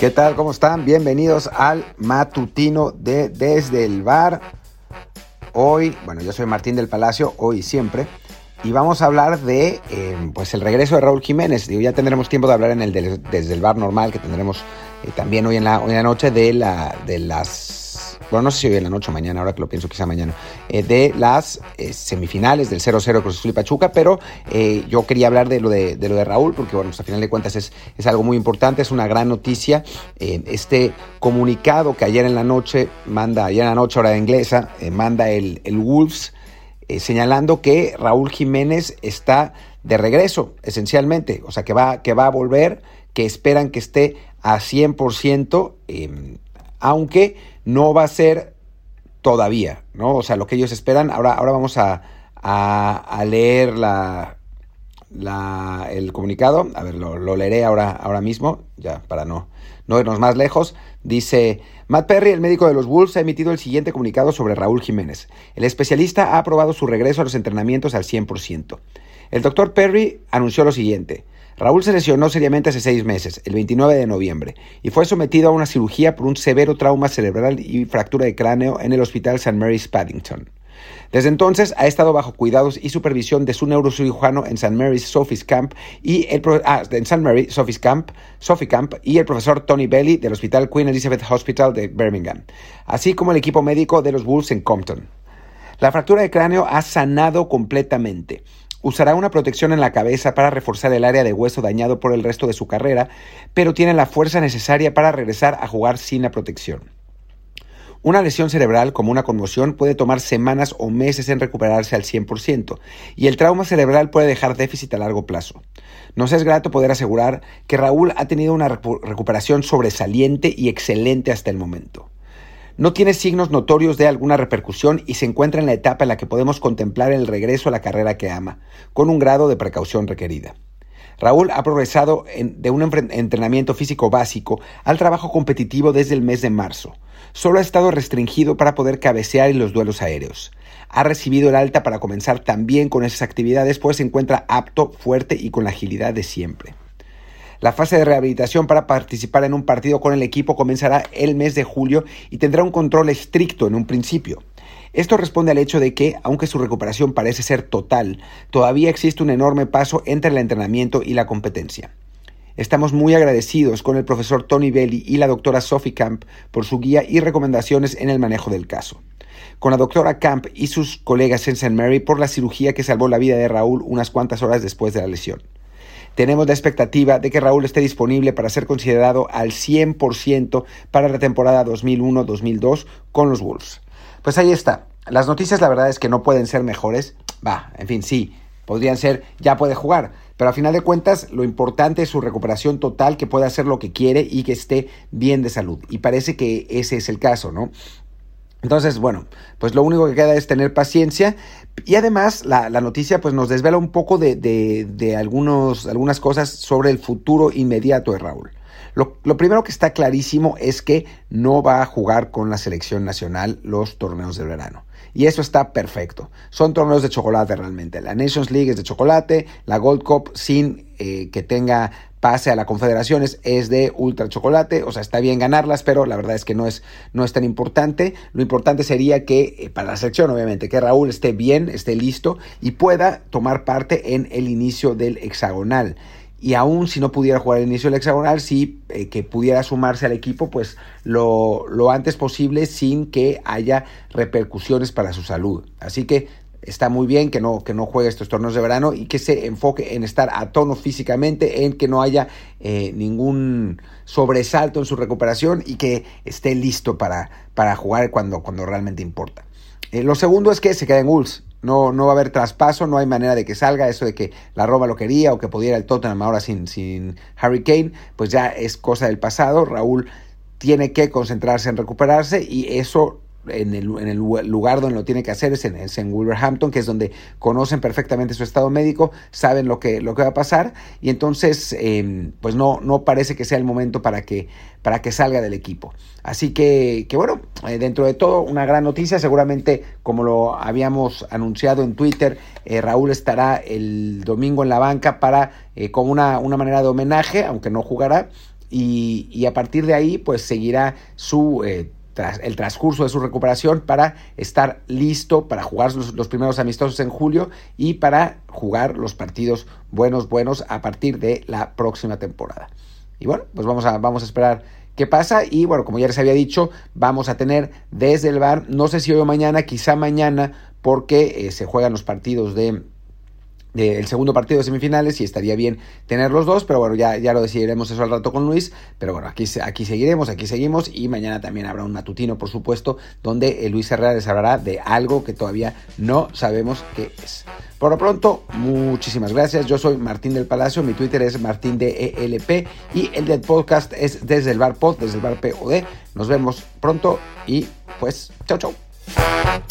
¿Qué tal? ¿Cómo están? Bienvenidos al matutino de Desde el Bar. Hoy, bueno, yo soy Martín del Palacio, hoy y siempre, y vamos a hablar de eh, pues el regreso de Raúl Jiménez. Digo, ya tendremos tiempo de hablar en el Desde el Bar normal que tendremos eh, también hoy en, la, hoy en la noche de, la, de las bueno, no sé si hoy en la noche o mañana, ahora que lo pienso quizá mañana, eh, de las eh, semifinales del 0-0 Cruz Azul y Pachuca, pero eh, yo quería hablar de lo de, lo de Raúl, porque bueno, pues, a final de cuentas es, es algo muy importante, es una gran noticia. este comunicado que ayer en la noche manda, ayer en la noche hora de inglesa, manda el, el Wolves, señalando que Raúl Jiménez está de regreso, esencialmente, o sea, que va, que va a volver, que esperan que esté a 100%, aunque no va a ser todavía, ¿no? O sea, lo que ellos esperan. Ahora, ahora vamos a, leer la, el comunicado. A ver, lo, leeré ahora, ahora mismo, ya para no, no irnos más lejos. Dice, Matt Perry, el médico de los Wolves, ha emitido el siguiente comunicado sobre Raúl Jiménez. El especialista ha aprobado su regreso a los entrenamientos al 100%. El doctor Perry anunció lo siguiente. Raúl se lesionó seriamente hace seis meses, el 29 de noviembre, y fue sometido a una cirugía por un severo trauma cerebral y fractura de cráneo en el Hospital St. Mary's Paddington. Desde entonces ha estado bajo cuidados y supervisión de su neurocirujano en St. Mary's Sophie's Camp y el ah, en St. Mary Sophie's Camp, Sophie Camp y el profesor Tony Bailey del Hospital Queen Elizabeth Hospital de Birmingham, así como el equipo médico de los Wolves en Compton. La fractura de cráneo ha sanado completamente Usará una protección en la cabeza para reforzar el área de hueso dañado por el resto de su carrera, pero tiene la fuerza necesaria para regresar a jugar sin la protección. Una lesión cerebral como una conmoción puede tomar semanas o meses en recuperarse al 100%, y el trauma cerebral puede dejar déficit a largo plazo. Nos es grato poder asegurar que Raúl ha tenido una recuperación sobresaliente y excelente hasta el momento. No tiene signos notorios de alguna repercusión y se encuentra en la etapa en la que podemos contemplar el regreso a la carrera que ama, con un grado de precaución requerida. Raúl ha progresado de un entrenamiento físico básico al trabajo competitivo desde el mes de marzo. Solo ha estado restringido para poder cabecear en los duelos aéreos. Ha recibido el alta para comenzar también con esas actividades, pues se encuentra apto, fuerte y con la agilidad de siempre. La fase de rehabilitación para participar en un partido con el equipo comenzará el mes de julio y tendrá un control estricto en un principio. Esto responde al hecho de que, aunque su recuperación parece ser total, todavía existe un enorme paso entre el entrenamiento y la competencia. Estamos muy agradecidos con el profesor Tony Belli y la doctora Sophie Camp por su guía y recomendaciones en el manejo del caso. Con la doctora Camp y sus colegas en St. Mary por la cirugía que salvó la vida de Raúl unas cuantas horas después de la lesión. Tenemos la expectativa de que Raúl esté disponible para ser considerado al 100% para la temporada 2001-2002 con los Wolves. Pues ahí está. Las noticias la verdad es que no pueden ser mejores. Va, en fin, sí, podrían ser, ya puede jugar. Pero a final de cuentas, lo importante es su recuperación total, que pueda hacer lo que quiere y que esté bien de salud. Y parece que ese es el caso, ¿no? Entonces, bueno, pues lo único que queda es tener paciencia y además la, noticia pues nos desvela un poco de, de, algunos, algunas cosas sobre el futuro inmediato de Raúl. Lo, lo, primero que está clarísimo es que no va a jugar con la selección nacional los torneos del verano. Y eso está perfecto. Son torneos de chocolate realmente. La Nations League es de chocolate, la Gold Cup sin eh, que tenga pase a la Confederaciones es de ultra chocolate, o sea, está bien ganarlas, pero la verdad es que no es, no es tan importante. Lo importante sería que, eh, para la selección, obviamente, que Raúl esté bien, esté listo y pueda tomar parte en el inicio del hexagonal y aún si no pudiera jugar al inicio del hexagonal, sí eh, que pudiera sumarse al equipo pues lo, lo, antes posible sin que haya repercusiones para su salud. Así que está muy bien que no, que no juegue estos torneos de verano y que se enfoque en estar a tono físicamente, en que no haya eh, ningún sobresalto en su recuperación y que esté listo para, para jugar cuando, cuando realmente importa. Eh, lo segundo es que se quede en Wolves. No, no va a haber traspaso, no hay manera de que salga eso de que la Roma lo quería o que pudiera el Tottenham ahora sin, sin Harry Kane, pues ya es cosa del pasado. Raúl tiene que concentrarse en recuperarse y eso en el, en el, lugar donde lo tiene que hacer es en, en, Wolverhampton, que es donde conocen perfectamente su estado médico, saben lo que, lo que va a pasar y entonces em, pues no, parece que sea el momento para que, para que salga del equipo. Así que, que bueno, eh, dentro de todo una gran noticia, seguramente como lo habíamos anunciado en Twitter, eh, Raúl estará el domingo en la banca para, eh, con una, una manera de homenaje, aunque no jugará, y, a partir de ahí pues seguirá su... Eh, el transcurso de su recuperación para estar listo para jugar los, primeros amistosos en julio y para jugar los partidos buenos, buenos a partir de la próxima temporada. Y bueno, pues vamos a, vamos a esperar qué pasa. Y bueno, como ya les había dicho, vamos a tener desde el bar, no sé si hoy o mañana, quizá mañana, porque eh, se juegan los partidos de el segundo partido de semifinales y estaría bien tener los dos, pero bueno, ya, ya lo decidiremos eso al rato con Luis, pero bueno, aquí, aquí seguiremos, aquí seguimos y mañana también habrá un matutino, por supuesto, donde Luis Herrera les hablará de algo que todavía no sabemos qué es. Por lo pronto, muchísimas gracias, yo soy Martín del Palacio, mi Twitter es Martín de ELP y el del podcast es desde el bar pod, desde el bar POD, nos vemos pronto y pues, chau chau.